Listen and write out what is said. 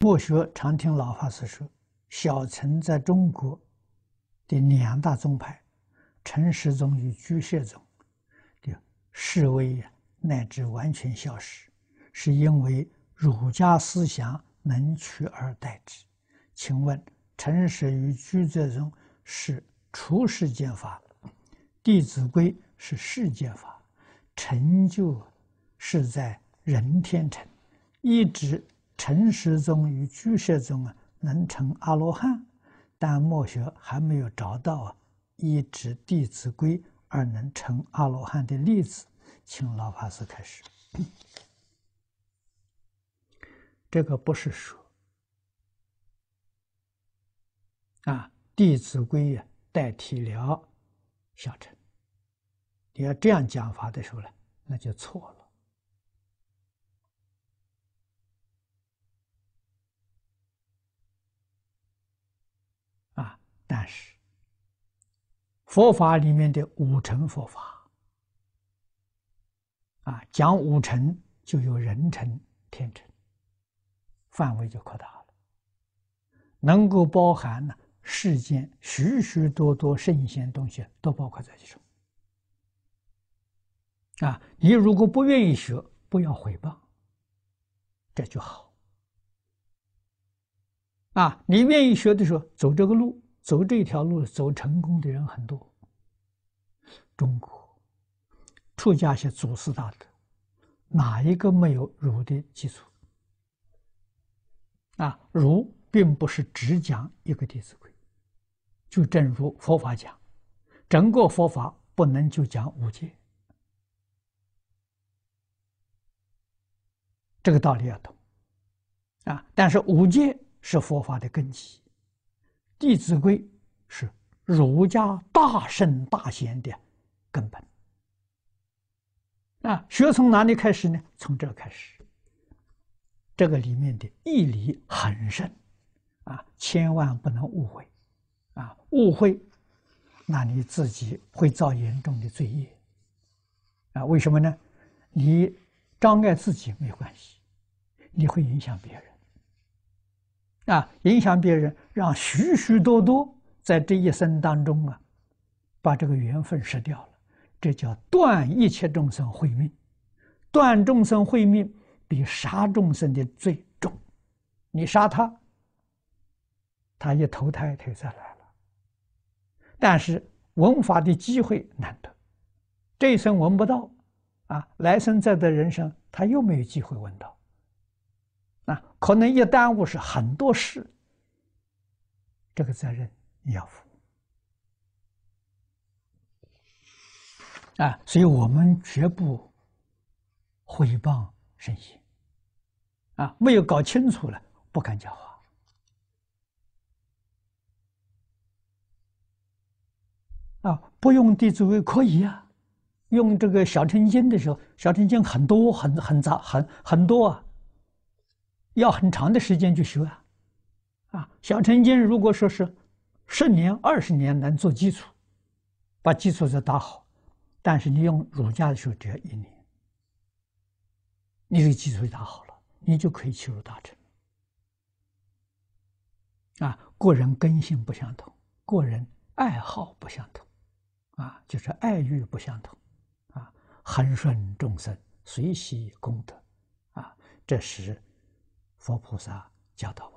墨学常听老法师说，小乘在中国的两大宗派，陈时宗与居士宗的式微乃至完全消失，是因为儒家思想能取而代之。请问，陈氏与居士宗是出世间法，《弟子规》是世间法，成就是在人天成，一直。陈时宗与居士宗啊，能成阿罗汉，但墨学还没有找到啊，依止《弟子规》而能成阿罗汉的例子，请老法师开始。这个不是说啊，《弟子规》呀代替了小乘，你要这样讲法的时候呢，那就错了。但是，佛法里面的五乘佛法，啊，讲五乘就有人乘、天乘，范围就扩大了，能够包含呢世间许许多多圣贤东西都包括在其中。啊，你如果不愿意学，不要毁谤，这就好。啊，你愿意学的时候，走这个路。走这条路走成功的人很多。中国出家些祖师大德，哪一个没有儒的基础？啊，儒并不是只讲一个《弟子规》，就正如佛法讲，整个佛法不能就讲五戒，这个道理要懂。啊，但是五戒是佛法的根基。《弟子规》是儒家大圣大贤的根本。啊，学从哪里开始呢？从这开始。这个里面的义理很深，啊，千万不能误会，啊，误会，那你自己会造严重的罪业。啊，为什么呢？你障碍自己没关系，你会影响别人。啊，影响别人，让许许多多在这一生当中啊，把这个缘分失掉了，这叫断一切众生慧命。断众生慧命比杀众生的罪重。你杀他，他一投胎他就再来了。但是闻法的机会难得，这一生闻不到，啊，来生再得人生，他又没有机会闻到。啊，可能一耽误是很多事，这个责任你要负。啊，所以我们绝不诽谤圣贤。啊，没有搞清楚了，不敢讲话。啊，不用《弟子规》可以啊，用这个《小乘经》的时候，《小乘经》很多，很很杂，很很多啊。要很长的时间去学啊，啊，小乘经如果说是十年、二十年能做基础，把基础再打好，但是你用儒家的时候只要一年，你这个基础打好了，你就可以进入大乘。啊，个人根性不相同，个人爱好不相同，啊，就是爱欲不相同，啊，恒顺众生，随喜功德，啊，这是。佛菩萨教导我。